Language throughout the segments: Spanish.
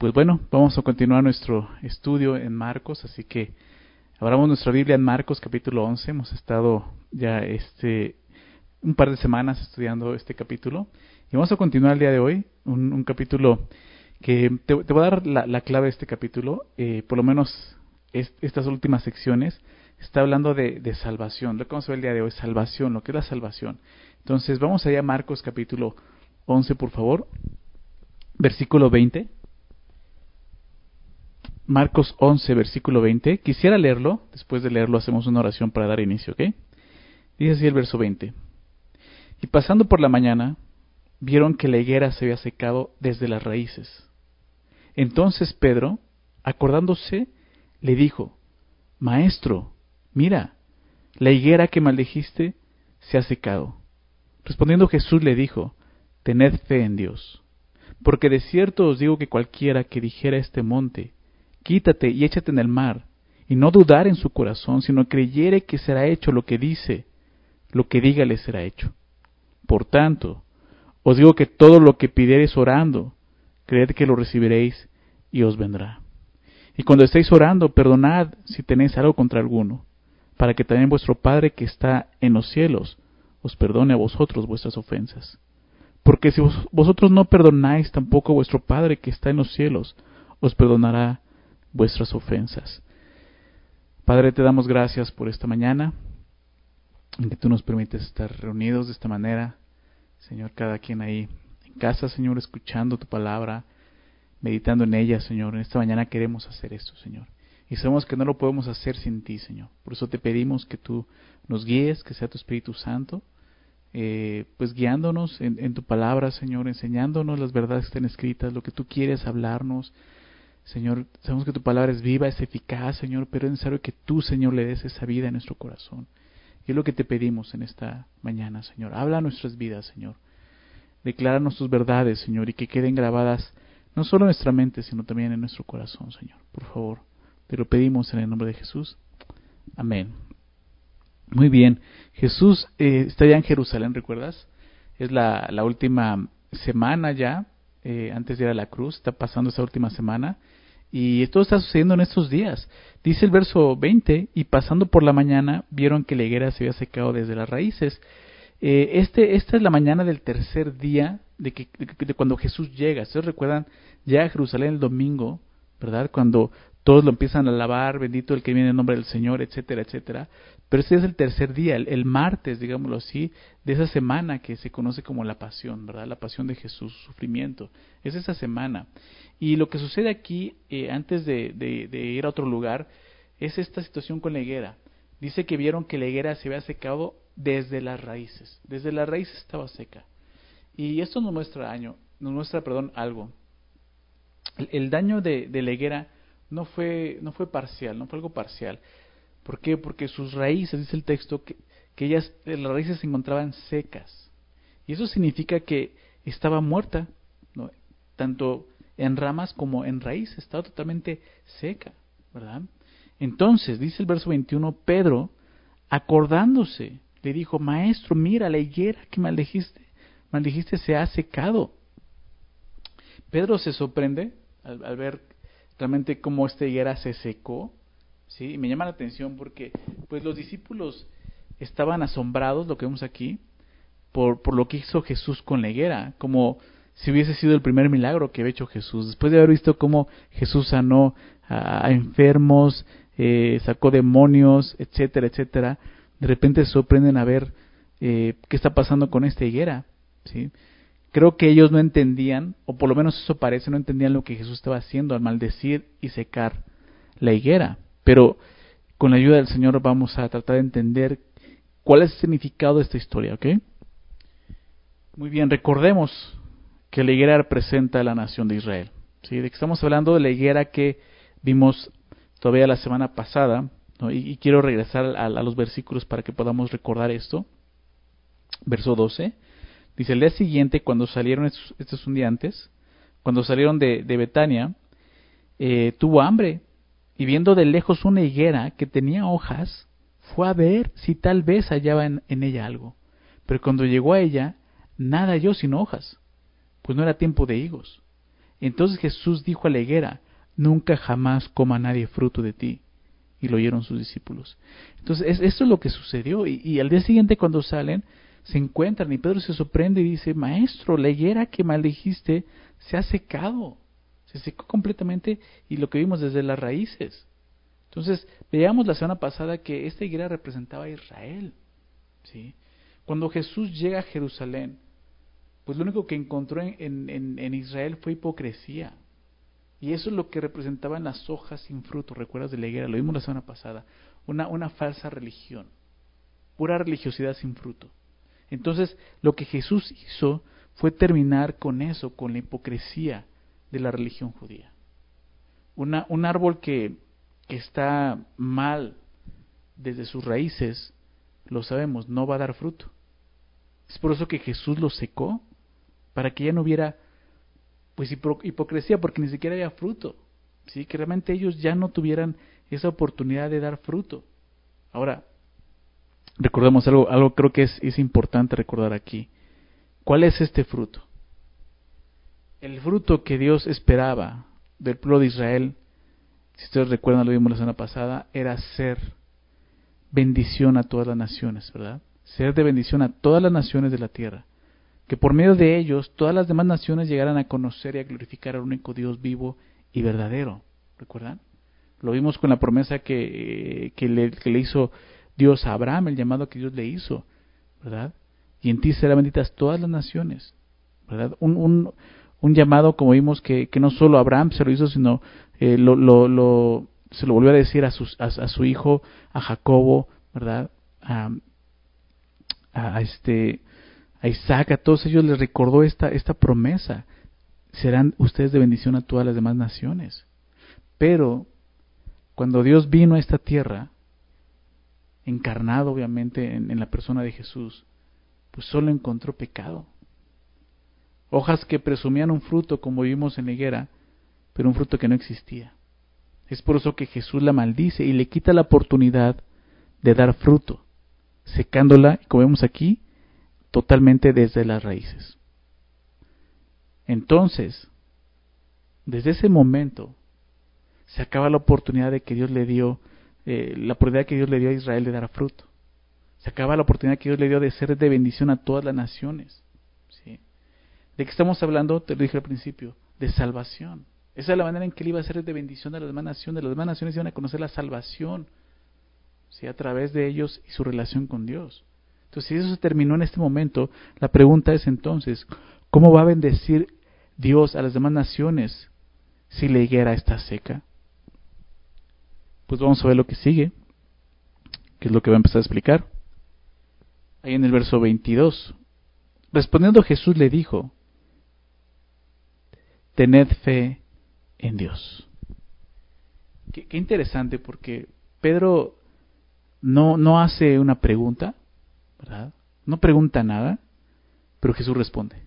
pues bueno, vamos a continuar nuestro estudio en Marcos, así que abramos nuestra Biblia en Marcos capítulo 11. Hemos estado ya este un par de semanas estudiando este capítulo y vamos a continuar el día de hoy, un, capítulo que te, voy a dar la, clave de este capítulo, eh, por lo menos estas últimas secciones, está hablando de, de, salvación. Lo que vamos a ver el día de hoy, salvación, lo que es la salvación. Entonces vamos allá a Marcos capítulo 11, por favor, versículo 20. Marcos 11, versículo 20. Quisiera leerlo. Después de leerlo hacemos una oración para dar inicio, ¿ok? Dice así el verso 20. Y pasando por la mañana, vieron que la higuera se había secado desde las raíces. Entonces Pedro, acordándose, le dijo, Maestro, mira, la higuera que maldijiste se ha secado. Respondiendo Jesús le dijo, Tened fe en Dios. Porque de cierto os digo que cualquiera que dijera este monte, quítate y échate en el mar, y no dudar en su corazón, sino creyere que será hecho lo que dice, lo que diga le será hecho. Por tanto, os digo que todo lo que pidiereis orando, creed que lo recibiréis y os vendrá. Y cuando estéis orando, perdonad si tenéis algo contra alguno, para que también vuestro Padre que está en los cielos os perdone a vosotros vuestras ofensas. Porque si vosotros no perdonáis, tampoco vuestro Padre que está en los cielos os perdonará vuestras ofensas. Padre, te damos gracias por esta mañana, en que tú nos permites estar reunidos de esta manera. Señor, cada quien ahí en casa, Señor, escuchando tu palabra, meditando en ella, Señor. En esta mañana queremos hacer esto, Señor. Y sabemos que no lo podemos hacer sin ti, Señor. Por eso te pedimos que tú nos guíes, que sea tu Espíritu Santo, eh, pues guiándonos en, en, tu palabra, Señor, enseñándonos las verdades que están escritas, lo que tú quieres hablarnos, Señor, sabemos que tu palabra es viva, es eficaz, Señor, pero es necesario que tú, Señor, le des esa vida a nuestro corazón. Y es lo que te pedimos en esta mañana, Señor. Habla nuestras vidas, Señor. Decláranos tus verdades, Señor, y que queden grabadas no solo en nuestra mente, sino también en nuestro corazón, Señor. Por favor, te lo pedimos en el nombre de Jesús. Amén. Muy bien. Jesús eh, está ya en Jerusalén, ¿recuerdas? Es la, la última semana ya, eh, antes de ir a la cruz. Está pasando esa última semana. Y esto está sucediendo en estos días. Dice el verso 20, y pasando por la mañana vieron que la higuera se había secado desde las raíces. Eh, este, esta es la mañana del tercer día de, que, de, cuando Jesús llega. ¿Ustedes recuerdan? ya a Jerusalén el domingo, ¿verdad? Cuando todos lo empiezan a alabar, bendito el que viene en nombre del Señor, etcétera, etcétera. Pero este es el tercer día, el, martes, digámoslo así, de esa semana que se conoce como la pasión, ¿verdad? La pasión de Jesús, sufrimiento. Es esa semana. Y lo que sucede aquí, eh, antes de, ir a otro lugar, es esta situación con la higuera. Dice que vieron que la higuera se había secado desde las raíces. Desde las raíces estaba seca. Y esto nos muestra, año, nos muestra perdón, algo. El, daño de, de la higuera no fue, no fue parcial, no fue algo parcial. ¿Por qué? Porque sus raíces, dice el texto, que, que ellas, las raíces se encontraban secas. Y eso significa que estaba muerta, ¿no? tanto en ramas como en raíz, estaba totalmente seca, ¿verdad? Entonces, dice el verso 21, Pedro, acordándose, le dijo, Maestro, mira, la higuera que maldijiste, maldijiste se ha secado. Pedro se sorprende al ver realmente cómo esta higuera se secó, ¿sí? Y me llama la atención porque pues los discípulos estaban asombrados, lo que vemos aquí, por, por lo que hizo Jesús con la higuera, como si hubiese sido el primer milagro que había hecho Jesús. Después de haber visto cómo Jesús sanó a, enfermos, eh, sacó demonios, etcétera, etcétera, de repente se sorprenden a ver eh, qué está pasando con esta higuera, ¿sí? Creo que ellos no entendían, o por lo menos eso parece, no entendían lo que Jesús estaba haciendo al maldecir y secar la higuera. Pero con la ayuda del Señor vamos a tratar de entender cuál es el significado de esta historia, ¿ok? Muy bien, recordemos que la higuera representa a la nación de Israel. ¿sí? De que estamos hablando de la higuera que vimos todavía la semana pasada, y, quiero regresar a, a, los versículos para que podamos recordar esto. Verso 12. Dice, el día siguiente, cuando salieron estos, estos undiantes, cuando salieron de, Betania, eh, tuvo hambre y viendo de lejos una higuera que tenía hojas, fue a ver si tal vez hallaba en, ella algo. Pero cuando llegó a ella, nada halló sino hojas, pues no era tiempo de higos. Entonces Jesús dijo a la higuera, nunca jamás coma nadie fruto de ti. Y lo oyeron sus discípulos. Entonces, es, esto es lo que sucedió. Y, al día siguiente, cuando salen, se encuentran y Pedro se sorprende y dice, Maestro, la higuera que maldijiste se ha secado. Se secó completamente y lo que vimos desde las raíces. Entonces, veíamos la semana pasada que esta higuera representaba a Israel. ¿sí? Cuando Jesús llega a Jerusalén, pues lo único que encontró en, en, en Israel fue hipocresía. Y eso es lo que representaban las hojas sin fruto, recuerdas de la higuera, lo vimos la semana pasada, una, una falsa religión, pura religiosidad sin fruto. Entonces, lo que Jesús hizo fue terminar con eso, con la hipocresía de la religión judía. Un árbol que, que está mal desde sus raíces, lo sabemos, no va a dar fruto. Es por eso que Jesús lo secó, para que ya no hubiera pues hipocresía porque ni siquiera había fruto, ¿sí? que realmente ellos ya no tuvieran esa oportunidad de dar fruto. Ahora, recordemos algo, algo creo que es, es importante recordar aquí. ¿Cuál es este fruto? El fruto que Dios esperaba del pueblo de Israel, si ustedes recuerdan, lo vimos la semana pasada, era ser bendición a todas las naciones, ¿verdad? Ser de bendición a todas las naciones de la tierra que por medio de ellos todas las demás naciones llegaran a conocer y a glorificar al único Dios vivo y verdadero. ¿Recuerdan? Lo vimos con la promesa que, que, le, que le hizo Dios a Abraham, el llamado que Dios le hizo, ¿verdad? Y en ti serán benditas todas las naciones, ¿verdad? Un, un, un llamado, como vimos, que, que no solo Abraham se lo hizo, sino eh, lo, lo, se lo volvió a decir a, sus, a, a su hijo, a Jacobo, ¿verdad? A, a, este a Isaac, a todos ellos les recordó esta, esta promesa. Serán ustedes de bendición a todas las demás naciones. Pero cuando Dios vino a esta tierra, encarnado obviamente en, la persona de Jesús, pues solo encontró pecado. Hojas que presumían un fruto, como vimos en la higuera, pero un fruto que no existía. Es por eso que Jesús la maldice y le quita la oportunidad de dar fruto, secándola, como vemos aquí, totalmente desde las raíces. Entonces, desde ese momento, se acaba la oportunidad de que Dios le dio, eh, la oportunidad que Dios le dio a Israel de dar fruto. Se acaba la oportunidad que Dios le dio de ser de bendición a todas las naciones. ¿sí? ¿De qué estamos hablando? Te lo dije al principio, de salvación. Esa es la manera en que él iba a ser de bendición a las demás naciones. Las demás naciones iban a conocer la salvación ¿sí? a través de ellos y su relación con Dios. Entonces, si eso se terminó en este momento, la pregunta es entonces, ¿cómo va a bendecir Dios a las demás naciones si la higuera está seca? Pues vamos a ver lo que sigue, que es lo que va a empezar a explicar. Ahí en el verso 22. Respondiendo Jesús le dijo, tened fe en Dios. Qué, interesante porque Pedro no, no hace una pregunta, ¿verdad? No pregunta nada, pero Jesús responde.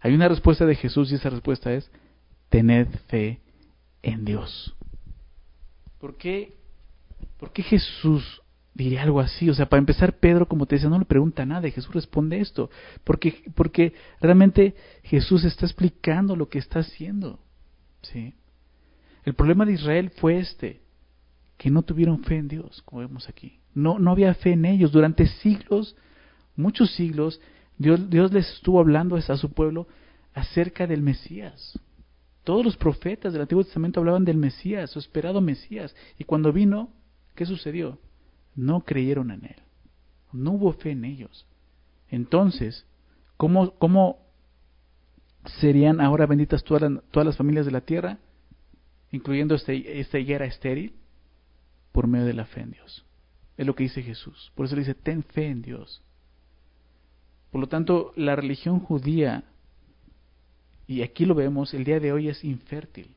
Hay una respuesta de Jesús y esa respuesta es, tened fe en Dios. ¿Por qué, ¿Por qué Jesús diría algo así? O sea, para empezar, Pedro, como te decía, no le pregunta nada y Jesús responde esto. Porque, porque realmente Jesús está explicando lo que está haciendo. ¿sí? El problema de Israel fue este, que no tuvieron fe en Dios, como vemos aquí. No, no había fe en ellos. Durante siglos, muchos siglos, Dios, Dios les estuvo hablando a su pueblo acerca del Mesías. Todos los profetas del Antiguo Testamento hablaban del Mesías, su esperado Mesías. Y cuando vino, ¿qué sucedió? No creyeron en él. No hubo fe en ellos. Entonces, ¿cómo, serían ahora benditas todas las, todas las familias de la tierra, incluyendo este, esta higuera estéril? Por medio de la fe en Dios. Es lo que dice Jesús. Por eso le dice, ten fe en Dios. Por lo tanto, la religión judía, y aquí lo vemos, el día de hoy es infértil,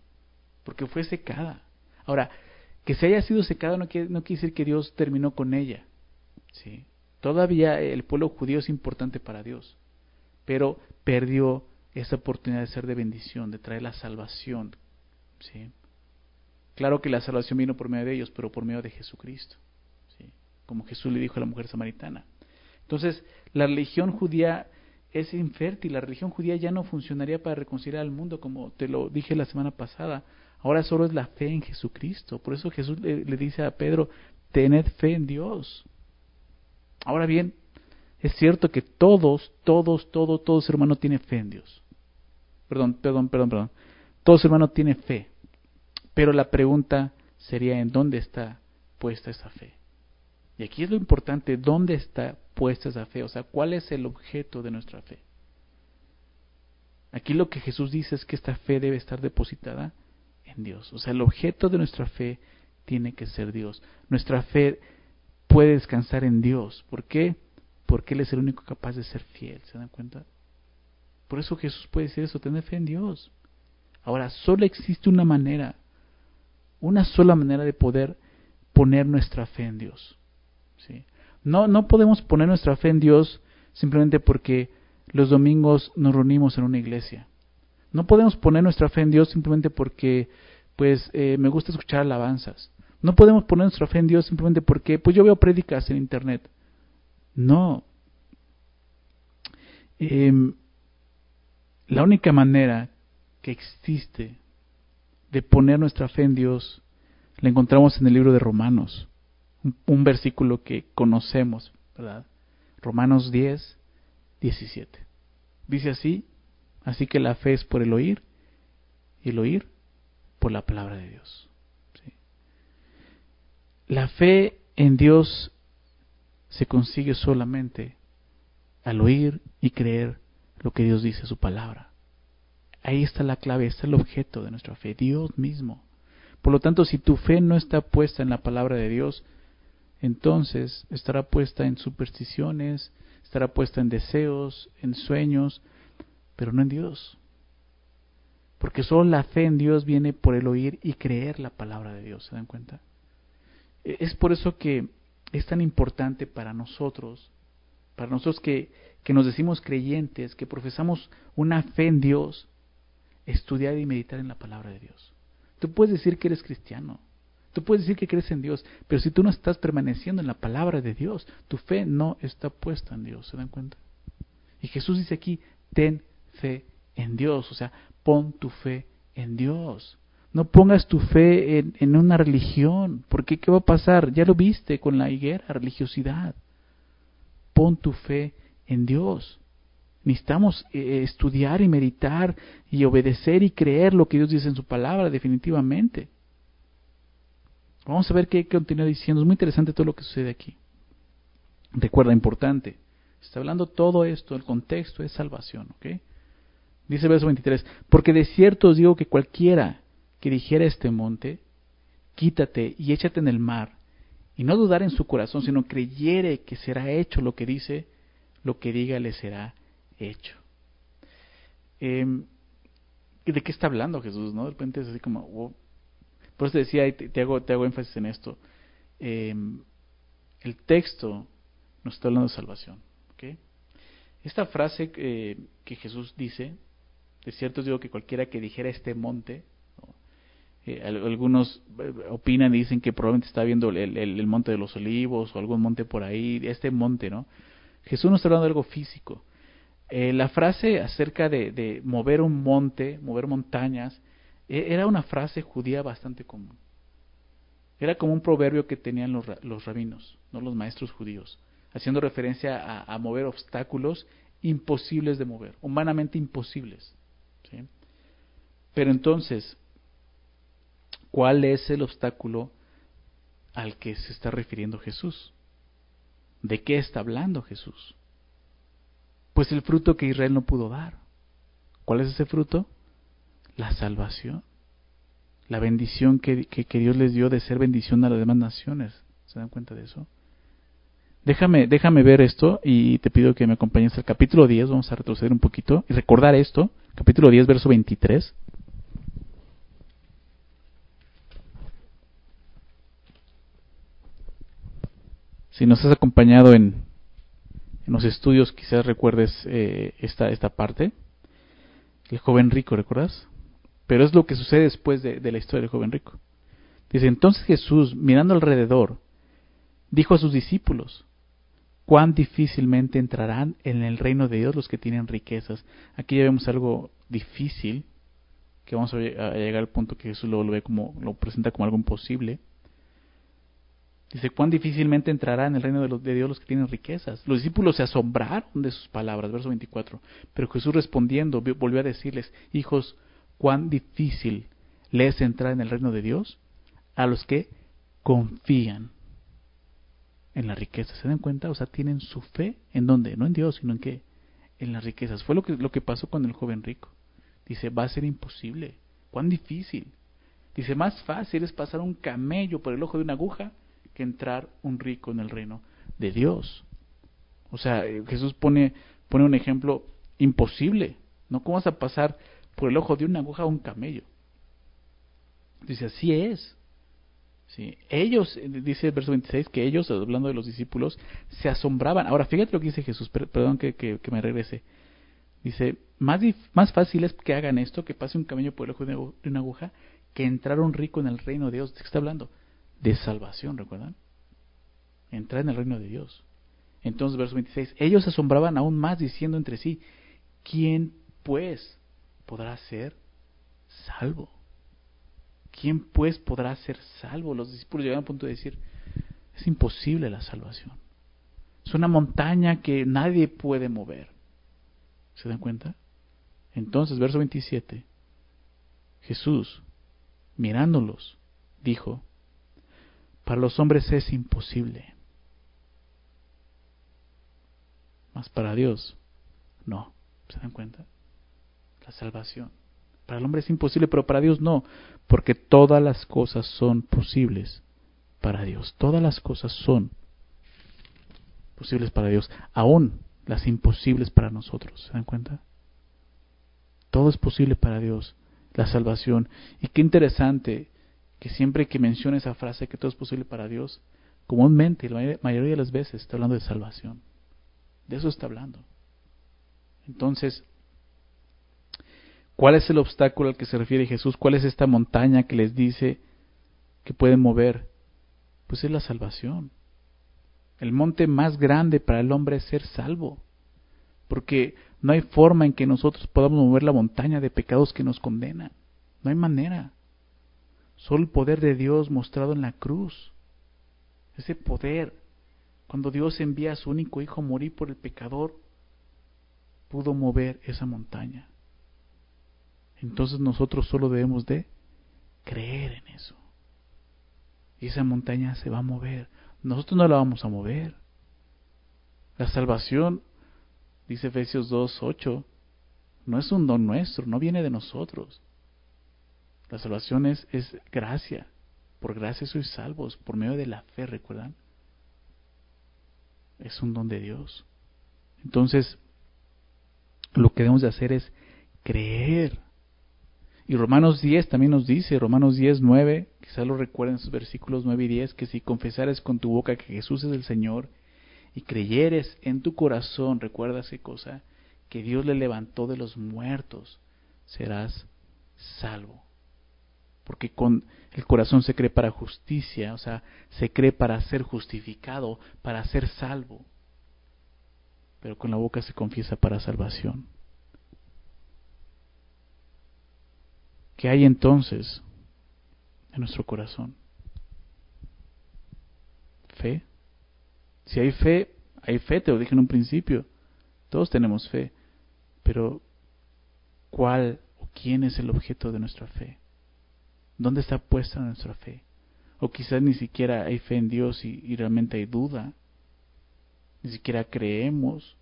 porque fue secada. Ahora, que se haya sido secada no quiere, no quiere decir que Dios terminó con ella. ¿sí? Todavía el pueblo judío es importante para Dios, pero perdió esa oportunidad de ser de bendición, de traer la salvación. ¿sí? Claro que la salvación vino por medio de ellos, pero por medio de Jesucristo como Jesús le dijo a la mujer samaritana. Entonces, la religión judía es infértil. La religión judía ya no funcionaría para reconciliar al mundo, como te lo dije la semana pasada. Ahora solo es la fe en Jesucristo. Por eso Jesús le, dice a Pedro, tened fe en Dios. Ahora bien, es cierto que todos, todos, todo, todo ser humano tiene fe en Dios. Perdón, perdón, perdón, perdón. Todo ser humano tiene fe. Pero la pregunta sería en dónde está puesta esa fe. Y aquí es lo importante, ¿dónde está puesta esa fe? O sea, ¿cuál es el objeto de nuestra fe? Aquí lo que Jesús dice es que esta fe debe estar depositada en Dios. O sea, el objeto de nuestra fe tiene que ser Dios. Nuestra fe puede descansar en Dios. ¿Por qué? Porque Él es el único capaz de ser fiel. ¿Se dan cuenta? Por eso Jesús puede decir eso, tener fe en Dios. Ahora, solo existe una manera, una sola manera de poder poner nuestra fe en Dios. No, no podemos poner nuestra fe en Dios simplemente porque los domingos nos reunimos en una iglesia. No podemos poner nuestra fe en Dios simplemente porque pues eh, me gusta escuchar alabanzas. No podemos poner nuestra fe en Dios simplemente porque pues yo veo prédicas en internet. No. Em, la única manera que existe de poner nuestra fe en Dios la encontramos en el libro de Romanos un, versículo que conocemos, ¿verdad? Romanos 10, 17. Dice así, así que la fe es por el oír y el oír por la palabra de Dios. La fe en Dios se consigue solamente al oír y creer lo que Dios dice su palabra. Ahí está la clave, está el objeto de nuestra fe, Dios mismo. Por lo tanto, si tu fe no está puesta en la palabra de Dios, entonces estará puesta en supersticiones, estará puesta en deseos, en sueños, pero no en Dios. Porque solo la fe en Dios viene por el oír y creer la palabra de Dios, ¿se dan cuenta? E, es por eso que es tan importante para nosotros, para nosotros que, que nos decimos creyentes, que profesamos una fe en Dios, estudiar y meditar en la palabra de Dios. Tú puedes decir que eres cristiano, Tú puedes decir que crees en Dios, pero si tú no estás permaneciendo en la palabra de Dios, tu fe no está puesta en Dios, ¿se dan cuenta? Y Jesús dice aquí, ten fe en Dios, o sea, pon tu fe en Dios. No pongas tu fe en, una religión, porque ¿qué va a pasar? Ya lo viste con la higuera, religiosidad. Pon tu fe en Dios. Necesitamos eh, estudiar y meditar y obedecer y creer lo que Dios dice en su palabra, definitivamente. Vamos a ver qué continúa diciendo. Es muy interesante todo lo que sucede aquí. Recuerda, importante. Está hablando todo esto, el contexto es salvación, ¿ok? Dice el verso 23, porque de cierto os digo que cualquiera que dijera este monte, quítate y échate en el mar, y no dudar en su corazón, sino creyere que será hecho lo que dice, lo que diga le será hecho. Em, ¿De qué está hablando Jesús? ¿no? De repente es así como, por eso decía, y te, hago, te hago énfasis en esto, em, el texto nos está hablando de salvación. Esta frase eh, que Jesús dice, de cierto digo que cualquiera que dijera este monte, eh, algunos eh, opinan y dicen que probablemente está viendo el, monte de los olivos o algún monte por ahí, este monte, ¿no? Jesús nos está hablando de algo físico. la frase acerca de, mover un monte, mover montañas, era una frase judía bastante común. Era como un proverbio que tenían los, los rabinos, no los maestros judíos, haciendo referencia a, mover obstáculos imposibles de mover, humanamente imposibles. Pero entonces, ¿cuál es el obstáculo al que se está refiriendo Jesús? ¿De qué está hablando Jesús? Pues el fruto que Israel no pudo dar. ¿Cuál es ese fruto? La salvación, la bendición que, que, Dios les dio de ser bendición a las demás naciones. ¿Se dan cuenta de eso? Déjame, déjame ver esto y te pido que me acompañes al capítulo 10, vamos a retroceder un poquito y recordar esto, capítulo 10, verso 23. Si nos has acompañado en, en los estudios, quizás recuerdes eh, esta, esta parte. El joven rico, ¿recuerdas? Pero es lo que sucede después de, la historia del joven rico. Dice, entonces Jesús, mirando alrededor, dijo a sus discípulos, cuán difícilmente entrarán en el reino de Dios los que tienen riquezas. Aquí ya vemos algo difícil, que vamos a llegar al punto que Jesús lo, ve como, lo presenta como algo imposible. Dice, cuán difícilmente entrará en el reino de, de, Dios los que tienen riquezas. Los discípulos se asombraron de sus palabras, verso 24. Pero Jesús respondiendo volvió a decirles, hijos, cuán difícil le es entrar en el reino de Dios a los que confían en la riqueza. ¿Se dan cuenta? O sea, tienen su fe en dónde? No en Dios, sino en qué? En las riquezas. Fue lo que, lo que pasó con el joven rico. Dice, va a ser imposible. ¿Cuán difícil? Dice, más fácil es pasar un camello por el ojo de una aguja que entrar un rico en el reino de Dios. O sea, eh, Jesús pone, pone un ejemplo imposible. ¿No? ¿Cómo vas a pasar por el ojo de una aguja a un camello? Dice, así es. ¿Sí? Ellos, eh, dice el verso 26, que ellos, hablando de los discípulos, se asombraban. Ahora, fíjate lo que dice Jesús, perdón que, que, me regrese. Dice, más, más fácil es que hagan esto, que pase un camello por el ojo de una aguja, que entrar un rico en el reino de Dios. ¿De qué está hablando? de salvación, ¿recuerdan? Entrar en el reino de Dios. Entonces, verso 26, ellos se asombraban aún más diciendo entre sí, ¿quién pues podrá ser salvo? ¿Quién pues podrá ser salvo? Los discípulos llegaron al punto de decir, es imposible la salvación. Es una montaña que nadie puede mover. ¿Se dan cuenta? Entonces, verso 27, Jesús, mirándolos, dijo, para los hombres es imposible. Mas para Dios, no. ¿Se dan cuenta? La salvación. Para el hombre es imposible, pero para Dios no. Porque todas las cosas son posibles para Dios. Todas las cosas son posibles para Dios. Aún las imposibles para nosotros. ¿Se dan cuenta? Todo es posible para Dios. La salvación. Y qué interesante que siempre que menciona esa frase que todo es posible para Dios, comúnmente, la mayoría de las veces, está hablando de salvación. De eso está hablando. Entonces, ¿cuál es el obstáculo al que se refiere Jesús? ¿Cuál es esta montaña que les dice que pueden mover? Pues es la salvación. El monte más grande para el hombre es ser salvo. Porque no hay forma en que nosotros podamos mover la montaña de pecados que nos condenan. No hay manera. Solo el poder de Dios mostrado en la cruz. Ese poder, cuando Dios envía a su único hijo a morir por el pecador, pudo mover esa montaña. Entonces nosotros solo debemos de creer en eso. Y esa montaña se va a mover. Nosotros no la vamos a mover. La salvación, dice Efesios 2, 8, no es un don nuestro, no viene de nosotros. La salvación es, gracia. Por gracia sois salvos, por medio de la fe, ¿recuerdan? Es un don de Dios. Entonces, lo que debemos de hacer es creer. Y Romanos 10 también nos dice, Romanos 10, 9, quizás lo recuerden sus versículos 9 y 10, que si confesares con tu boca que Jesús es el Señor y creyeres en tu corazón, recuerda esa cosa, que Dios le levantó de los muertos, serás salvo porque con el corazón se cree para justicia, o sea, se cree para ser justificado, para ser salvo, pero con la boca se confiesa para salvación. ¿Qué hay entonces en nuestro corazón? Fe. Si hay fe, hay fe, te lo dije en un principio. Todos tenemos fe. Pero, ¿cuál o quién es el objeto de nuestra fe? ¿Dónde está puesta nuestra fe? O quizás ni siquiera hay fe en Dios y, realmente hay duda. Ni siquiera creemos.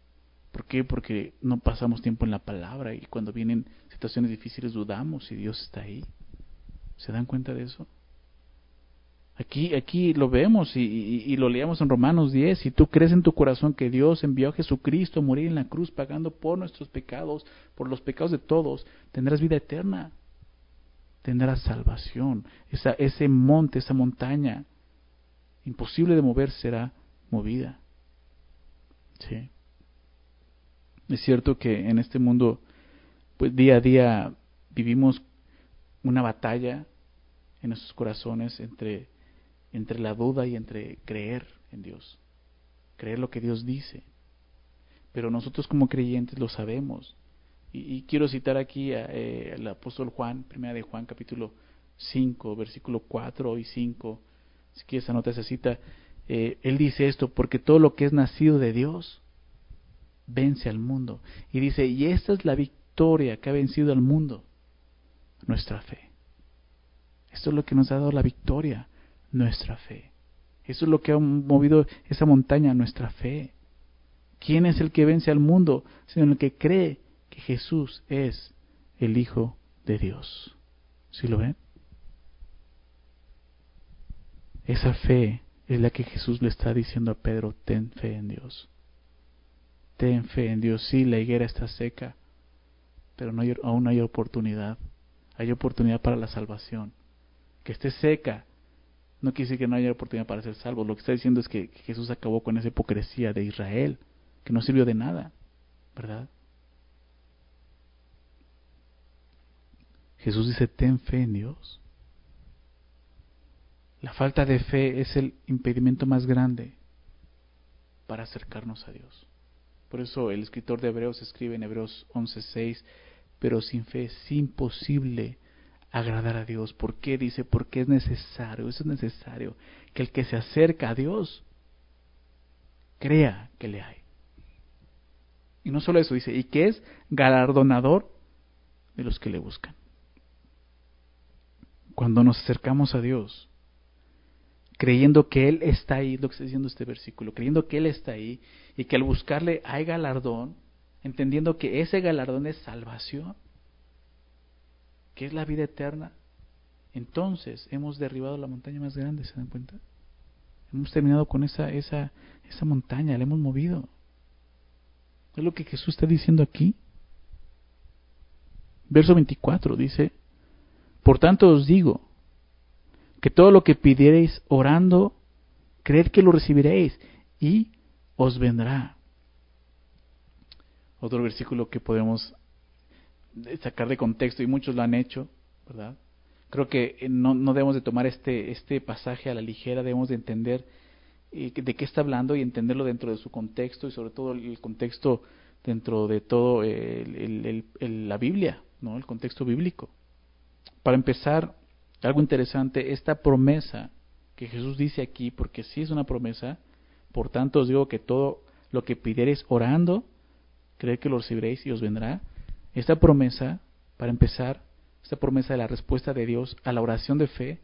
¿Por qué? Porque no pasamos tiempo en la palabra y cuando vienen situaciones difíciles dudamos si Dios está ahí. ¿Se dan cuenta de eso? Aquí, aquí lo vemos y, lo leemos en Romanos 10. Si tú crees en tu corazón que Dios envió a Jesucristo a morir en la cruz pagando por nuestros pecados, por los pecados de todos, tendrás vida eterna tendrá salvación. Esa, ese monte, esa montaña, imposible de mover, será movida. Sí. Es cierto que en este mundo, pues día a día vivimos una batalla en nuestros corazones entre, entre la duda y entre creer en Dios. creer lo que Dios dice. Pero nosotros como creyentes lo sabemos. Y, quiero citar aquí eh, al apóstol Juan, primera de Juan capítulo 5, versículo 4 y 5. Si quieres anotar esa cita, eh, él dice esto, porque todo lo que es nacido de Dios vence al mundo. Y dice, y esta es la victoria que ha vencido al mundo, nuestra fe. Esto es lo que nos ha dado la victoria, nuestra fe. Eso es lo que ha movido esa montaña, nuestra fe. ¿Quién es el que vence al mundo? Sino el que cree que Jesús es el Hijo de Dios. ¿Sí lo ven? Esa fe es la que Jesús le está diciendo a Pedro, ten fe en Dios. Ten fe en Dios. Sí, la higuera está seca, pero no hay, aún hay oportunidad. Hay oportunidad para la salvación. Que esté seca no quiere decir que no haya oportunidad para ser salvo. Lo que está diciendo es que Jesús acabó con esa hipocresía de Israel, que no sirvió de nada, ¿verdad? Jesús dice, ten fe en Dios. La falta de fe es el impedimento más grande para acercarnos a Dios. Por eso el escritor de Hebreos escribe en Hebreos 11:6, pero sin fe es imposible agradar a Dios. ¿Por qué? Dice, porque es necesario, eso es necesario, que el que se acerca a Dios crea que le hay. Y no solo eso, dice, y que es galardonador de los que le buscan. Cuando nos acercamos a Dios, creyendo que Él está ahí, lo que está diciendo este versículo, creyendo que Él está ahí y que al buscarle hay galardón, entendiendo que ese galardón es salvación, que es la vida eterna, entonces hemos derribado la montaña más grande, ¿se dan cuenta? Hemos terminado con esa, esa, esa montaña, la hemos movido. Es lo que Jesús está diciendo aquí. Verso 24 dice, Por tanto os digo, que todo lo que pidiereis orando, creed que lo recibiréis y os vendrá. Otro versículo que podemos sacar de contexto y muchos lo han hecho, ¿verdad? Creo que no, no debemos de tomar este, este pasaje a la ligera, debemos de entender eh, de qué está hablando y entenderlo dentro de su contexto y sobre todo el contexto dentro de todo la Biblia, ¿no? El contexto bíblico. Para empezar, algo interesante, esta promesa que Jesús dice aquí, porque sí es una promesa, por tanto os digo que todo lo que pidiereis orando, creed que lo recibiréis y os vendrá. Esta promesa, para empezar, esta promesa de la respuesta de Dios a la oración de fe,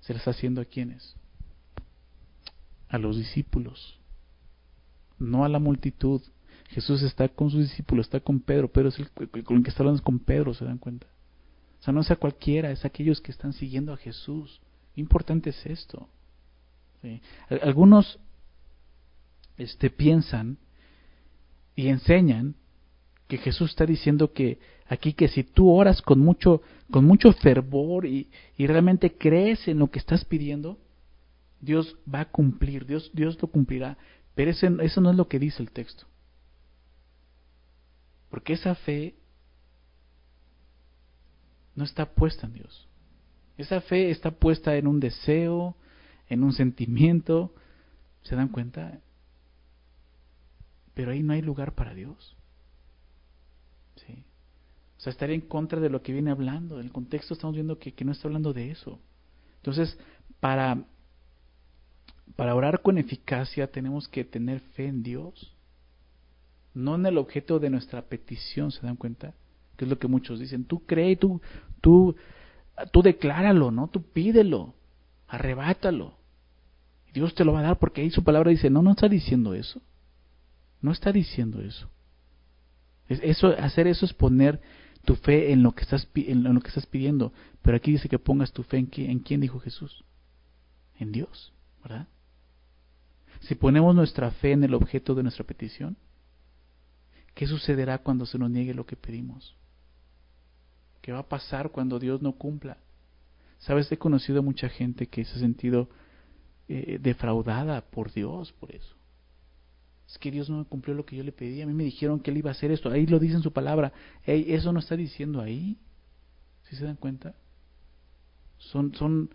se la está haciendo a quienes? A los discípulos, no a la multitud. Jesús está con sus discípulos, está con Pedro, Pedro es el, con el que está hablando con Pedro, ¿se dan cuenta? O sea, no es a cualquiera, es aquellos que están siguiendo a Jesús. importante es esto. Algunos este, piensan y enseñan que Jesús está diciendo que aquí que si tú oras con mucho, con mucho fervor y, y realmente crees en lo que estás pidiendo, Dios va a cumplir, Dios, Dios lo cumplirá. Pero eso no es lo que dice el texto. Porque esa fe no está puesta en Dios. Esa fe está puesta en un deseo, en un sentimiento. ¿Se dan cuenta? Pero ahí no hay lugar para Dios. ¿Sí? O sea, estaría en contra de lo que viene hablando. En el contexto estamos viendo que, que no está hablando de eso. Entonces, para, para orar con eficacia tenemos que tener fe en Dios. No en el objeto de nuestra petición, ¿se dan cuenta? Que es lo que muchos dicen. Tú cree, tú, tú, tú decláralo, ¿no? Tú pídelo, arrebátalo. Dios te lo va a dar porque ahí su palabra dice, no, no está diciendo eso. No está diciendo eso. Eso, hacer eso es poner tu fe en lo que estás, en lo que estás pidiendo. Pero aquí dice que pongas tu fe en, en quién dijo Jesús. En Dios, ¿verdad? Si ponemos nuestra fe en el objeto de nuestra petición, ¿qué sucederá cuando se nos niegue lo que pedimos? ¿Qué va a pasar cuando Dios no cumpla? Sabes, he conocido a mucha gente que se ha sentido eh, defraudada por Dios por eso. Es que Dios no me cumplió lo que yo le pedí. A mí me dijeron que Él iba a hacer esto. Ahí lo dice en su palabra. eso no está diciendo ahí. ¿Sí se dan cuenta? Son, son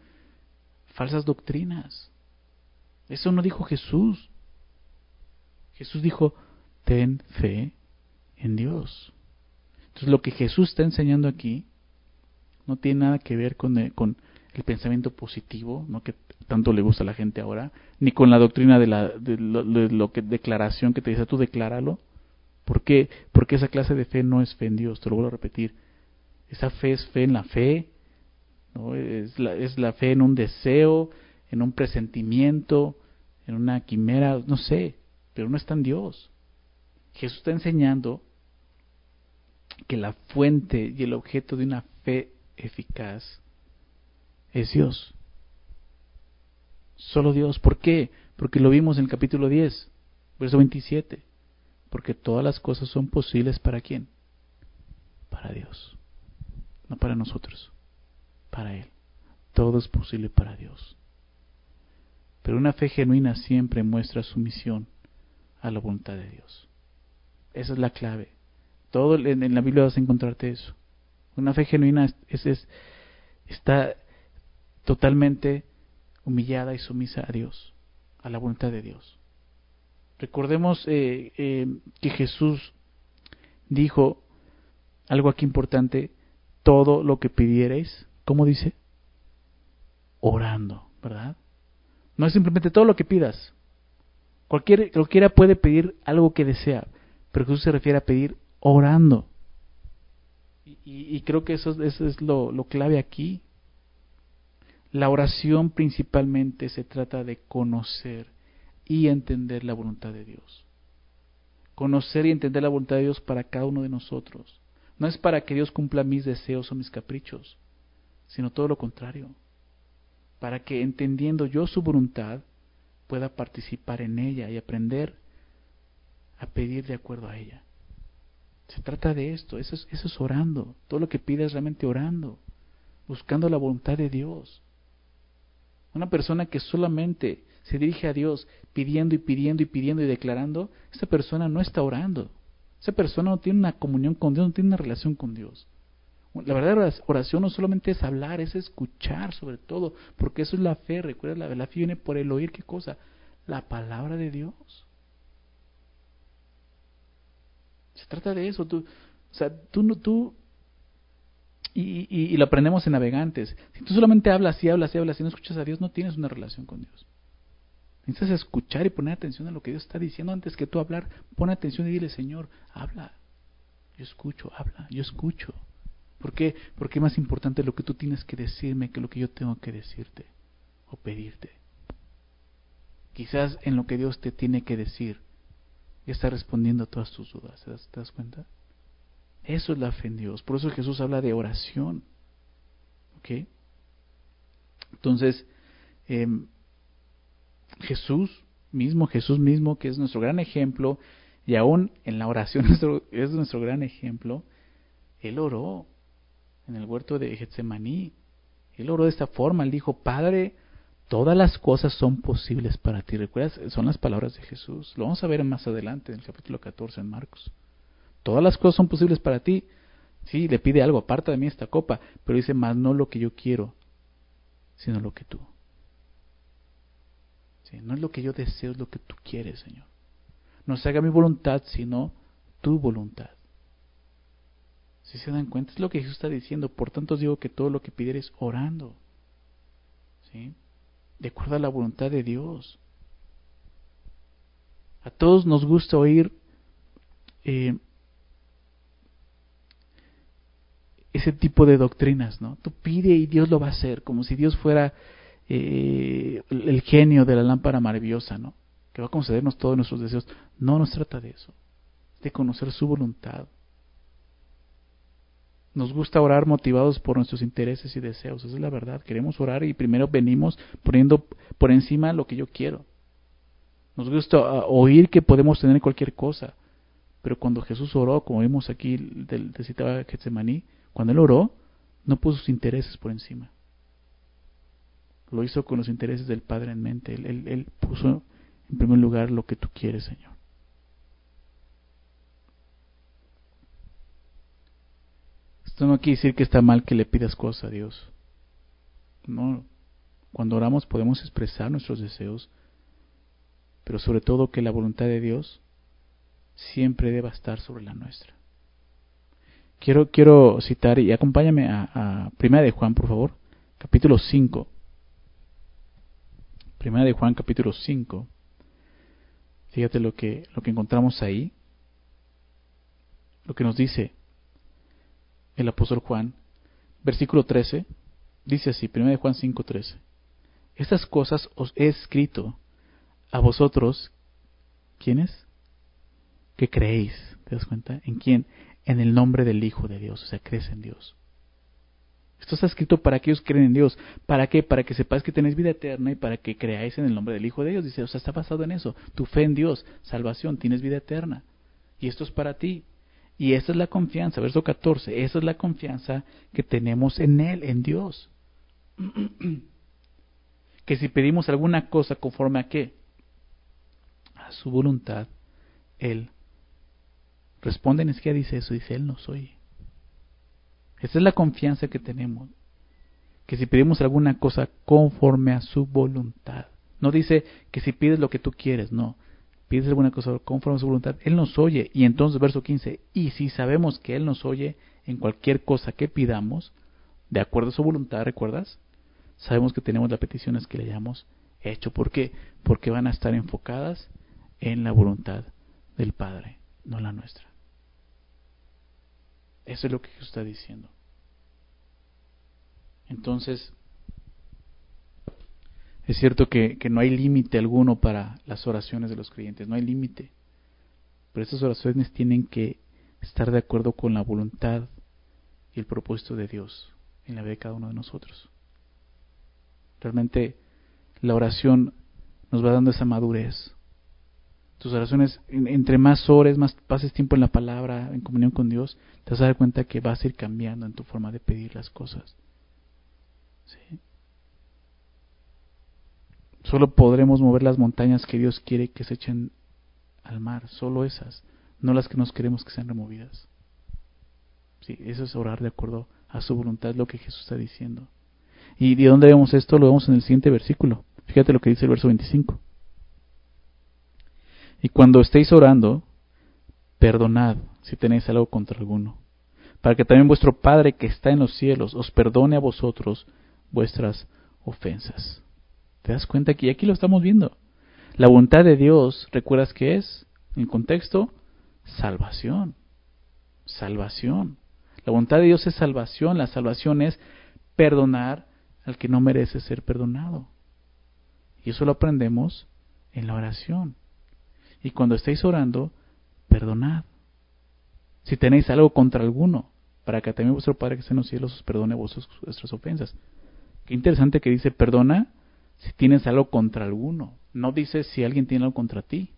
falsas doctrinas. Eso no dijo Jesús. Jesús dijo, ten fe en Dios. Entonces lo que Jesús está enseñando aquí no tiene nada que ver con el, con el pensamiento positivo, ¿no? que tanto le gusta a la gente ahora, ni con la doctrina de, la, de que declaración que te dice, tú decláralo. ¿Por qué? Porque esa clase de fe no es fe en Dios, te lo vuelvo a repetir. Esa fe es fe en la fe, ¿no? es, la, es la fe en un deseo, en un presentimiento, en una quimera, no sé, pero no está en Dios. Jesús está enseñando que la fuente y el objeto de una fe eficaz es Dios. Solo Dios. ¿Por qué? Porque lo vimos en el capítulo 10, verso 27. Porque todas las cosas son posibles para quién? Para Dios. No para nosotros. Para Él. Todo es posible para Dios. Pero una fe genuina siempre muestra sumisión a la voluntad de Dios. Esa es la clave. Todo en, la Biblia vas a encontrarte eso. Una fe genuina es, está totalmente humillada y sumisa a Dios, a la voluntad de Dios. Recordemos eh, eh, que Jesús dijo algo aquí importante, todo lo que pidierais, ¿cómo dice? Orando, ¿verdad? No es simplemente todo lo que pidas. Cualquier, cualquiera puede pedir algo que desea, pero Jesús se refiere a pedir orando. Y, creo que eso, eso es lo, lo clave aquí. La oración principalmente se trata de conocer y entender la voluntad de Dios. Conocer y entender la voluntad de Dios para cada uno de nosotros. No es para que Dios cumpla mis deseos o mis caprichos, sino todo lo contrario. Para que entendiendo yo su voluntad, pueda participar en ella y aprender a pedir de acuerdo a ella. Se trata de esto, eso es, eso es orando. Todo lo que pidas realmente orando, buscando la voluntad de Dios. Una persona que solamente se dirige a Dios pidiendo y pidiendo y pidiendo y declarando, esa persona no está orando. Esa persona no tiene una comunión con Dios, no tiene una relación con Dios. La verdadera oración no solamente es hablar, es escuchar sobre todo, porque eso es la fe. Recuerda, la, la fe viene por el oír, ¿qué cosa? La palabra de Dios. Se trata de eso. Tú, o sea, tú, tú y, y, lo aprendemos en navegantes. Si tú solamente hablas y hablas y hablas y no escuchas a Dios, no tienes una relación con Dios. Necesitas escuchar y poner atención a lo que Dios está diciendo antes que tú hablar. Pon atención y dile, Señor, habla. Yo escucho, habla, yo escucho. ¿Por qué? Porque es más importante lo que tú tienes que decirme que lo que yo tengo que decirte o pedirte. Quizás en lo que Dios te tiene que decir está respondiendo a todas tus dudas. ¿Te das, cuenta? Eso es la fe en Dios. Por eso Jesús habla de oración. ¿Ok? Entonces, em, Jesús mismo, Jesús mismo, que es nuestro gran ejemplo, y aún en la oración es nuestro gran ejemplo, Él oró en el huerto de Getsemaní. Él oró de esta forma, Él dijo, Padre, Todas las cosas son posibles para ti. ¿Recuerdas? Son las palabras de Jesús. Lo vamos a ver más adelante en el capítulo 14 en Marcos. Todas las cosas son posibles para ti. Sí, le pide algo, aparta de mí esta copa, pero dice, más no lo que yo quiero, sino lo que tú. Sí, no es lo que yo deseo, es lo que tú quieres, Señor. No se haga mi voluntad, sino tu voluntad. Si se dan cuenta, es lo que Jesús está diciendo. Por tanto os digo que todo lo que pidieres orando. ¿Sí? De acuerdo a la voluntad de Dios. A todos nos gusta oír eh, ese tipo de doctrinas, ¿no? Tú pide y Dios lo va a hacer, como si Dios fuera eh, el genio de la lámpara maravillosa, ¿no? Que va a concedernos todos nuestros deseos. No nos trata de eso, de conocer su voluntad. Nos gusta orar motivados por nuestros intereses y deseos, esa es la verdad. Queremos orar y primero venimos poniendo por encima lo que yo quiero. Nos gusta ah, oír que podemos tener cualquier cosa, pero cuando Jesús oró, como vimos aquí del de citaba Getsemaní, cuando él oró, no puso sus intereses por encima. Lo hizo con los intereses del Padre en mente. Él, él puso en primer lugar lo que tú quieres, Señor. Esto no quiere decir que está mal que le pidas cosas a Dios. No. Cuando oramos podemos expresar nuestros deseos, pero sobre todo que la voluntad de Dios siempre deba estar sobre la nuestra. Quiero, quiero citar y acompáñame a, Primera de Juan, por favor, capítulo 5. Primera de Juan, capítulo 5. Fíjate lo que, lo que encontramos ahí. Lo que nos dice el apóstol Juan. Versículo 13. Dice así, Primera de Juan 5, 13. Estas cosas os he escrito a vosotros, ¿quiénes? Que creéis, ¿te das cuenta? ¿En quién? En el nombre del Hijo de Dios, o sea, crees en Dios. Esto está escrito para que creen en Dios. ¿Para qué? Para que sepáis que tenéis vida eterna y para que creáis en el nombre del Hijo de Dios. Dice, o sea, está basado en eso. Tu fe en Dios, salvación, tienes vida eterna. Y esto es para ti. Y esa es la confianza, verso 14, esa es la confianza que tenemos en Él, en Dios. que si pedimos alguna cosa conforme a qué? A su voluntad, Él responde, en que dice eso, dice, Él nos oye. Esa es la confianza que tenemos. Que si pedimos alguna cosa conforme a su voluntad. No dice que si pides lo que tú quieres, no. Pides alguna cosa conforme a su voluntad, Él nos oye. Y entonces, verso 15, y si sabemos que Él nos oye en cualquier cosa que pidamos, de acuerdo a su voluntad, ¿recuerdas? Sabemos que tenemos las peticiones que le hayamos hecho. ¿Por qué? Porque van a estar enfocadas en la voluntad del Padre, no la nuestra. Eso es lo que Jesús está diciendo. Entonces, es cierto que, no hay límite alguno para las oraciones de los creyentes, no hay límite. Pero estas oraciones tienen que estar de acuerdo con la voluntad y el propósito de Dios en la vida de cada uno de nosotros. Realmente la oración nos va dando esa madurez tus oraciones, entre más ores, más pases tiempo en la palabra, en comunión con Dios, te vas a dar cuenta que vas a ir cambiando en tu forma de pedir las cosas. ¿Sí? Solo podremos mover las montañas que Dios quiere que se echen al mar, solo esas, no las que nos queremos que sean removidas. Sí, eso es orar de acuerdo a su voluntad, lo que Jesús está diciendo. ¿Y de dónde vemos esto? Lo vemos en el siguiente versículo. Fíjate lo que dice el verso 25. Y cuando estéis orando, perdonad si tenéis algo contra alguno, para que también vuestro Padre que está en los cielos os perdone a vosotros vuestras ofensas. ¿Te das cuenta que aquí lo estamos viendo? La voluntad de Dios, ¿recuerdas qué es? En contexto, salvación. Salvación. La voluntad de Dios es salvación. La salvación es perdonar al que no merece ser perdonado. Y eso lo aprendemos en la oración. Y cuando estéis orando, perdonad. Si tenéis algo contra alguno, para que también vuestro Padre que está en los cielos os perdone vuestras ofensas. Qué interesante que dice perdona si tienes algo contra alguno. No dice si alguien tiene algo contra ti.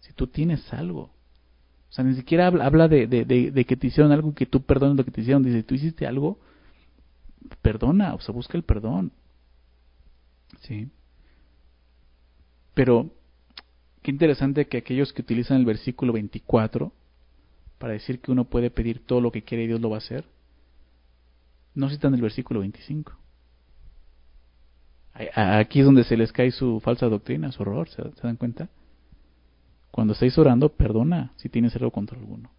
Si tú tienes algo. O sea, ni siquiera habla, de, de, que te hicieron algo y que tú perdones lo que te hicieron. Dice, tú hiciste algo, perdona, o sea, busca el perdón. ¿Sí? Pero Qué interesante que aquellos que utilizan el versículo 24 para decir que uno puede pedir todo lo que quiere y Dios lo va a hacer, no citan el versículo 25. Aquí es donde se les cae su falsa doctrina, su horror, ¿se, dan cuenta? Cuando estáis orando, perdona si tienes algo contra alguno.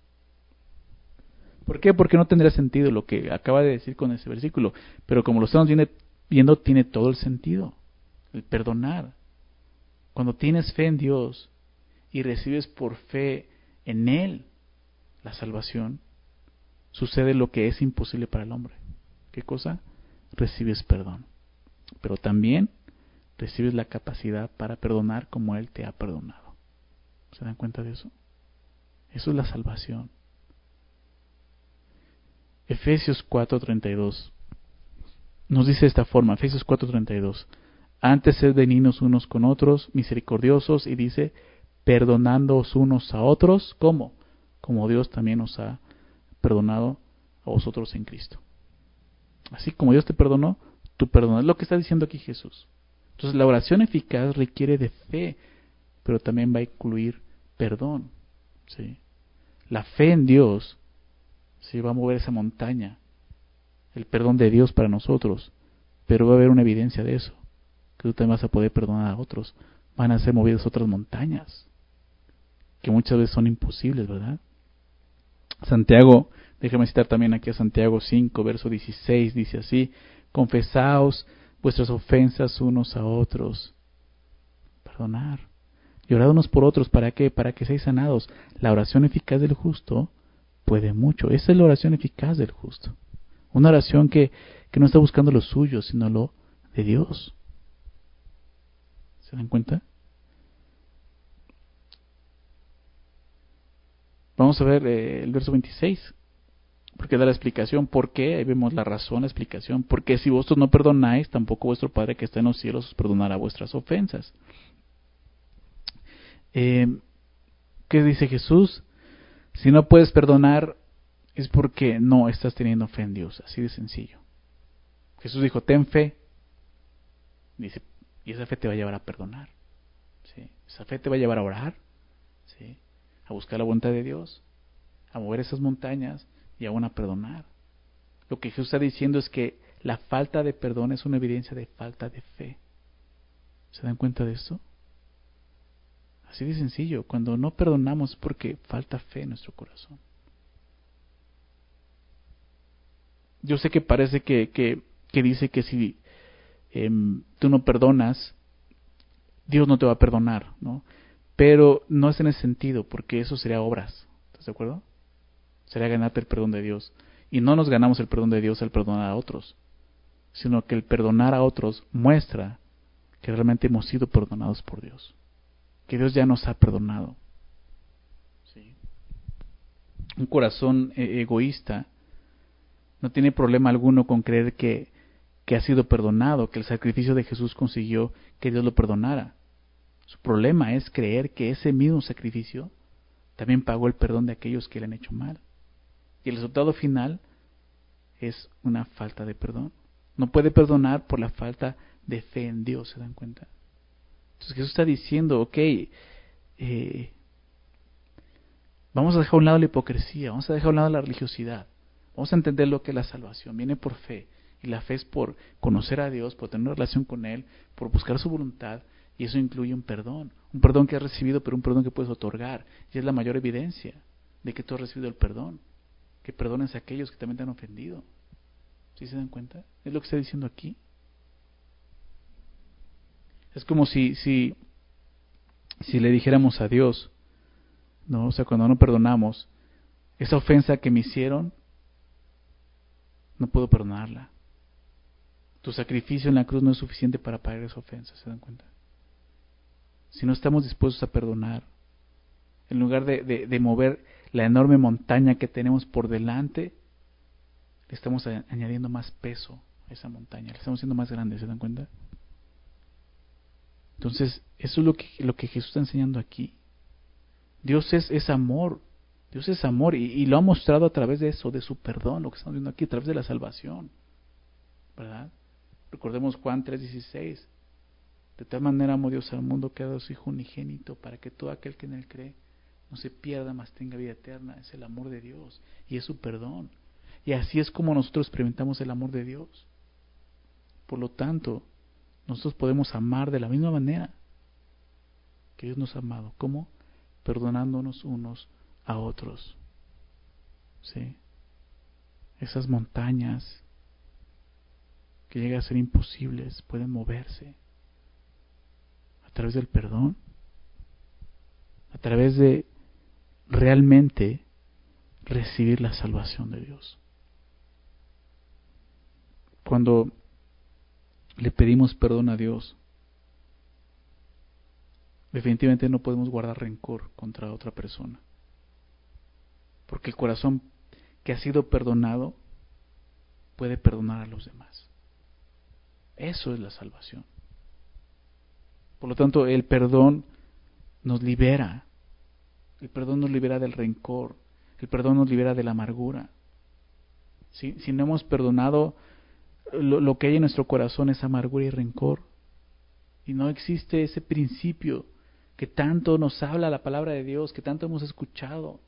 ¿Por qué? Porque no tendría sentido lo que acaba de decir con ese versículo. Pero como lo estamos viendo, tiene todo el sentido. El perdonar. Cuando tienes fe en Dios y recibes por fe en Él la salvación, sucede lo que es imposible para el hombre. ¿Qué cosa? Recibes perdón. Pero también recibes la capacidad para perdonar como Él te ha perdonado. ¿Se dan cuenta de eso? Eso es la salvación. Efesios 4:32 nos dice de esta forma, Efesios 4:32. Antes sed benignos unos con otros, misericordiosos, y dice, perdonándoos unos a otros, ¿cómo? Como Dios también os ha perdonado a vosotros en Cristo. Así como Dios te perdonó, tú perdonas. Es lo que está diciendo aquí Jesús. Entonces la oración eficaz requiere de fe, pero también va a incluir perdón. ¿sí? La fe en Dios ¿sí? va a mover esa montaña, el perdón de Dios para nosotros, pero va a haber una evidencia de eso tú también vas a poder perdonar a otros. Van a ser movidas otras montañas. que muchas veces son imposibles, ¿verdad? Santiago, déjame citar también aquí a Santiago 5, verso 16, dice así, confesaos vuestras ofensas unos a otros. Perdonar. Llorad unos por otros, ¿para qué? Para que seáis sanados. La oración eficaz del justo puede mucho. Esa es la oración eficaz del justo. Una oración que, que no está buscando lo suyo, sino lo de Dios. ¿Se dan cuenta? Vamos a ver eh, el verso 26, porque da la explicación por qué, ahí vemos la razón, la explicación, porque si vosotros no perdonáis, tampoco vuestro Padre que está en los cielos os perdonará vuestras ofensas. Eh, ¿Qué dice Jesús? Si no puedes perdonar es porque no estás teniendo fe en Dios, así de sencillo. Jesús dijo, ten fe. Dice, y esa fe te va a llevar a perdonar. ¿sí? Esa fe te va a llevar a orar, ¿sí? a buscar la voluntad de Dios, a mover esas montañas y aún a perdonar. Lo que Jesús está diciendo es que la falta de perdón es una evidencia de falta de fe. ¿Se dan cuenta de esto? Así de sencillo. Cuando no perdonamos es porque falta fe en nuestro corazón. Yo sé que parece que, que, que dice que si Em, tú no perdonas, Dios no te va a perdonar, ¿no? Pero no es en ese sentido, porque eso sería obras, ¿estás de acuerdo? Sería ganarte el perdón de Dios. Y no nos ganamos el perdón de Dios al perdonar a otros, sino que el perdonar a otros muestra que realmente hemos sido perdonados por Dios, que Dios ya nos ha perdonado. Un corazón eh, egoísta no tiene problema alguno con creer que que ha sido perdonado, que el sacrificio de Jesús consiguió que Dios lo perdonara. Su problema es creer que ese mismo sacrificio también pagó el perdón de aquellos que le han hecho mal. Y el resultado final es una falta de perdón. No puede perdonar por la falta de fe en Dios, ¿se dan cuenta? Entonces Jesús está diciendo, ok, eh, vamos a dejar a un lado la hipocresía, vamos a dejar a un lado la religiosidad, vamos a entender lo que es la salvación, viene por fe, y la fe es por conocer a Dios, por tener una relación con Él, por buscar su voluntad. Y eso incluye un perdón. Un perdón que has recibido, pero un perdón que puedes otorgar. Y es la mayor evidencia de que tú has recibido el perdón. Que perdones a aquellos que también te han ofendido. ¿Sí se dan cuenta? Es lo que está diciendo aquí. Es como si, si, si le dijéramos a Dios, ¿no? O sea, cuando no perdonamos, esa ofensa que me hicieron, no puedo perdonarla. Tu sacrificio en la cruz no es suficiente para pagar esa ofensa, ¿se dan cuenta? Si no estamos dispuestos a perdonar, en lugar de, de, mover la enorme montaña que tenemos por delante, le estamos añadiendo más peso a esa montaña, le estamos haciendo más grande, ¿se dan cuenta? Entonces, eso es lo que, lo que Jesús está enseñando aquí. Dios es, es amor, Dios es amor y, y, lo ha mostrado a través de eso, de su perdón, lo que estamos viendo aquí, a través de la salvación. ¿Verdad? Recordemos Juan 3:16. De tal manera amó Dios al mundo que ha dado su Hijo unigénito para que todo aquel que en él cree no se pierda, mas tenga vida eterna. Es el amor de Dios y es su perdón. Y así es como nosotros experimentamos el amor de Dios. Por lo tanto, nosotros podemos amar de la misma manera que Dios nos ha amado. ¿Cómo? Perdonándonos unos a otros. ¿Sí? Esas montañas que llega a ser imposibles pueden moverse a través del perdón, a través de realmente recibir la salvación de Dios. Cuando le pedimos perdón a Dios, definitivamente no podemos guardar rencor contra otra persona. Porque el corazón que ha sido perdonado puede perdonar a los demás. Eso es la salvación. Por lo tanto, el perdón nos libera. El perdón nos libera del rencor. El perdón nos libera de la amargura. Si, no hemos perdonado, lo, lo que hay en nuestro corazón es amargura y rencor. Y no existe ese principio que tanto nos habla la palabra de Dios, que tanto hemos escuchado.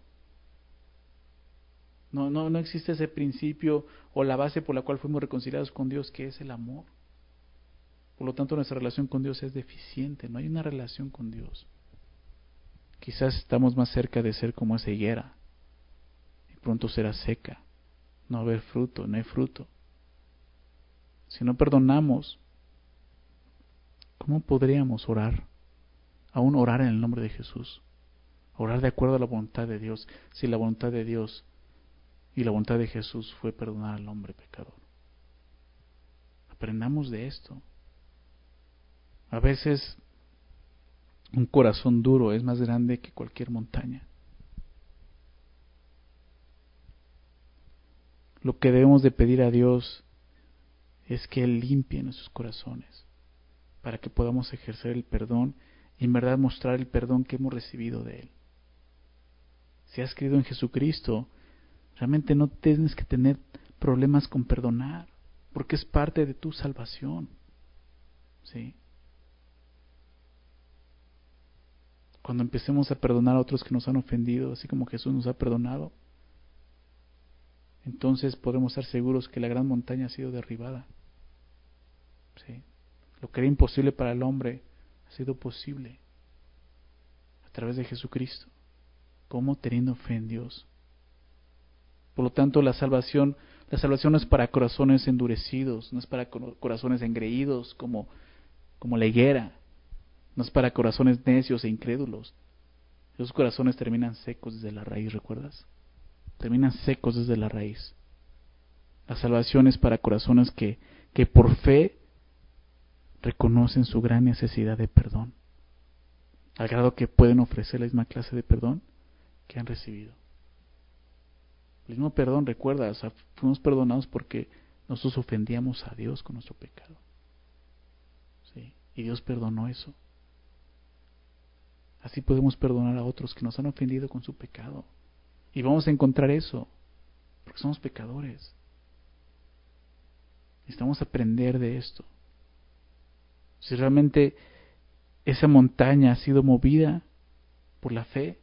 No, no, no existe ese principio o la base por la cual fuimos reconciliados con Dios, que es el amor. Por lo tanto, nuestra relación con Dios es deficiente, no hay una relación con Dios. Quizás estamos más cerca de ser como esa higuera y pronto será seca. No haber fruto, no hay fruto. Si no perdonamos, ¿cómo podríamos orar? Aún orar en el nombre de Jesús. Orar de acuerdo a la voluntad de Dios, si la voluntad de Dios y la voluntad de Jesús fue perdonar al hombre pecador. Aprendamos de esto. A veces un corazón duro es más grande que cualquier montaña. Lo que debemos de pedir a Dios es que Él limpie nuestros corazones para que podamos ejercer el perdón y en verdad mostrar el perdón que hemos recibido de Él. Si has creído en Jesucristo, realmente no tienes que tener problemas con perdonar, porque es parte de tu salvación. ¿Sí? Cuando empecemos a perdonar a otros que nos han ofendido, así como Jesús nos ha perdonado, entonces podemos estar seguros que la gran montaña ha sido derribada. Lo que era imposible para el hombre ha sido posible a través de Jesucristo. ¿Cómo? Teniendo fe en Dios. Por lo tanto, la salvación, la salvación no es para corazones endurecidos, no es para corazones engreídos como, como la higuera, no es para corazones necios e incrédulos. Esos corazones terminan secos desde la raíz, ¿recuerdas? Terminan secos desde la raíz. La salvación es para corazones que, que por fe reconocen su gran necesidad de perdón, al grado que pueden ofrecer la misma clase de perdón que han recibido. El mismo perdón, recuerda, fuimos perdonados porque nosotros ofendíamos a Dios con nuestro pecado. ¿Sí? Y Dios perdonó eso. Así podemos perdonar a otros que nos han ofendido con su pecado. Y vamos a encontrar eso, porque somos pecadores. Necesitamos aprender de esto. Si realmente esa montaña ha sido movida por la fe,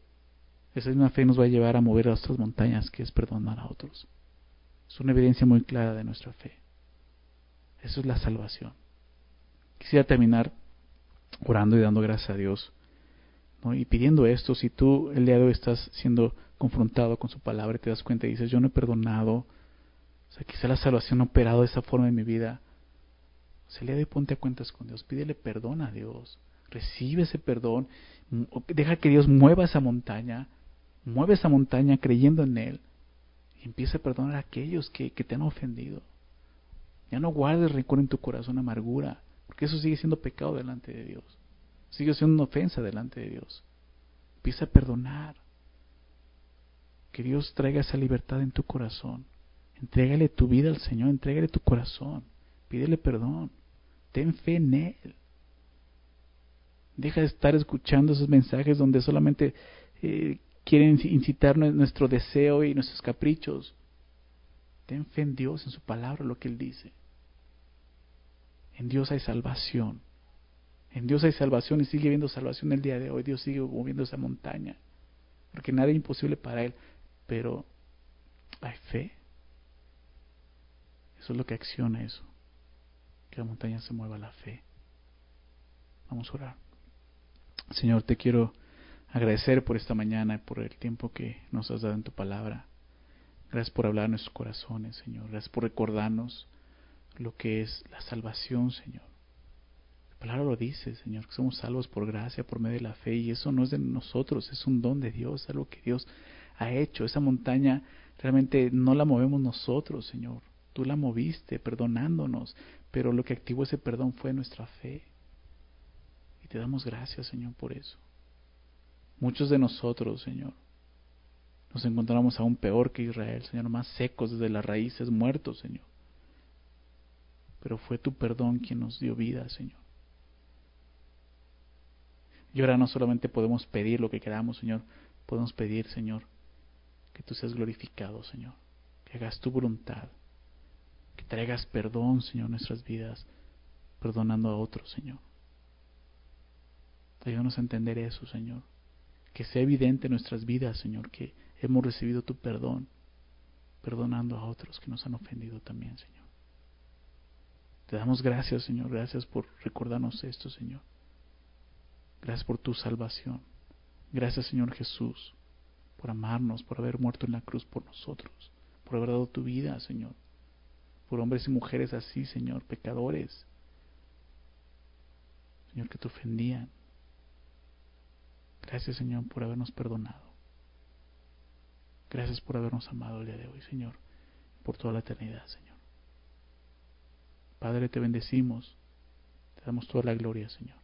esa misma fe nos va a llevar a mover a otras montañas, que es perdonar a otros. Es una evidencia muy clara de nuestra fe. Eso es la salvación. Quisiera terminar orando y dando gracias a Dios y pidiendo esto, si tú el día de hoy estás siendo confrontado con su palabra y te das cuenta y dices, yo no he perdonado, o sea, quizá la salvación ha operado de esa forma en mi vida, o sea, el día de ponte a cuentas con Dios, pídele perdón a Dios, recibe ese perdón, deja que Dios mueva esa montaña, mueve esa montaña creyendo en Él y empieza a perdonar a aquellos que, que te han ofendido. Ya no guardes rencor en tu corazón, amargura, porque eso sigue siendo pecado delante de Dios sigue siendo una ofensa delante de Dios. Empieza a perdonar. Que Dios traiga esa libertad en tu corazón. Entrégale tu vida al Señor, entrégale tu corazón. Pídele perdón. Ten fe en Él. Deja de estar escuchando esos mensajes donde solamente eh, quieren incitar nuestro deseo y nuestros caprichos. Ten fe en Dios, en su palabra, lo que Él dice. En Dios hay salvación. En Dios hay salvación y sigue habiendo salvación el día de hoy. Dios sigue moviendo esa montaña. Porque nada es imposible para Él. Pero hay fe. Eso es lo que acciona eso. Que la montaña se mueva a la fe. Vamos a orar. Señor, te quiero agradecer por esta mañana y por el tiempo que nos has dado en tu palabra. Gracias por hablar en nuestros corazones, Señor. Gracias por recordarnos lo que es la salvación, Señor palabra lo dice, Señor, que somos salvos por gracia, por medio de la fe, y eso no es de nosotros, es un don de Dios, algo que Dios ha hecho. Esa montaña realmente no la movemos nosotros, Señor. Tú la moviste perdonándonos, pero lo que activó ese perdón fue nuestra fe. Y te damos gracias, Señor, por eso. Muchos de nosotros, Señor, nos encontramos aún peor que Israel, Señor, más secos desde las raíces, muertos, Señor. Pero fue tu perdón quien nos dio vida, Señor. Y ahora no solamente podemos pedir lo que queramos, Señor, podemos pedir, Señor, que tú seas glorificado, Señor, que hagas tu voluntad, que traigas perdón, Señor, en nuestras vidas, perdonando a otros, Señor. Ayúdanos a entender eso, Señor. Que sea evidente en nuestras vidas, Señor, que hemos recibido tu perdón, perdonando a otros que nos han ofendido también, Señor. Te damos gracias, Señor, gracias por recordarnos esto, Señor. Gracias por tu salvación. Gracias Señor Jesús por amarnos, por haber muerto en la cruz por nosotros, por haber dado tu vida, Señor, por hombres y mujeres así, Señor, pecadores, Señor, que te ofendían. Gracias, Señor, por habernos perdonado. Gracias por habernos amado el día de hoy, Señor, por toda la eternidad, Señor. Padre, te bendecimos, te damos toda la gloria, Señor.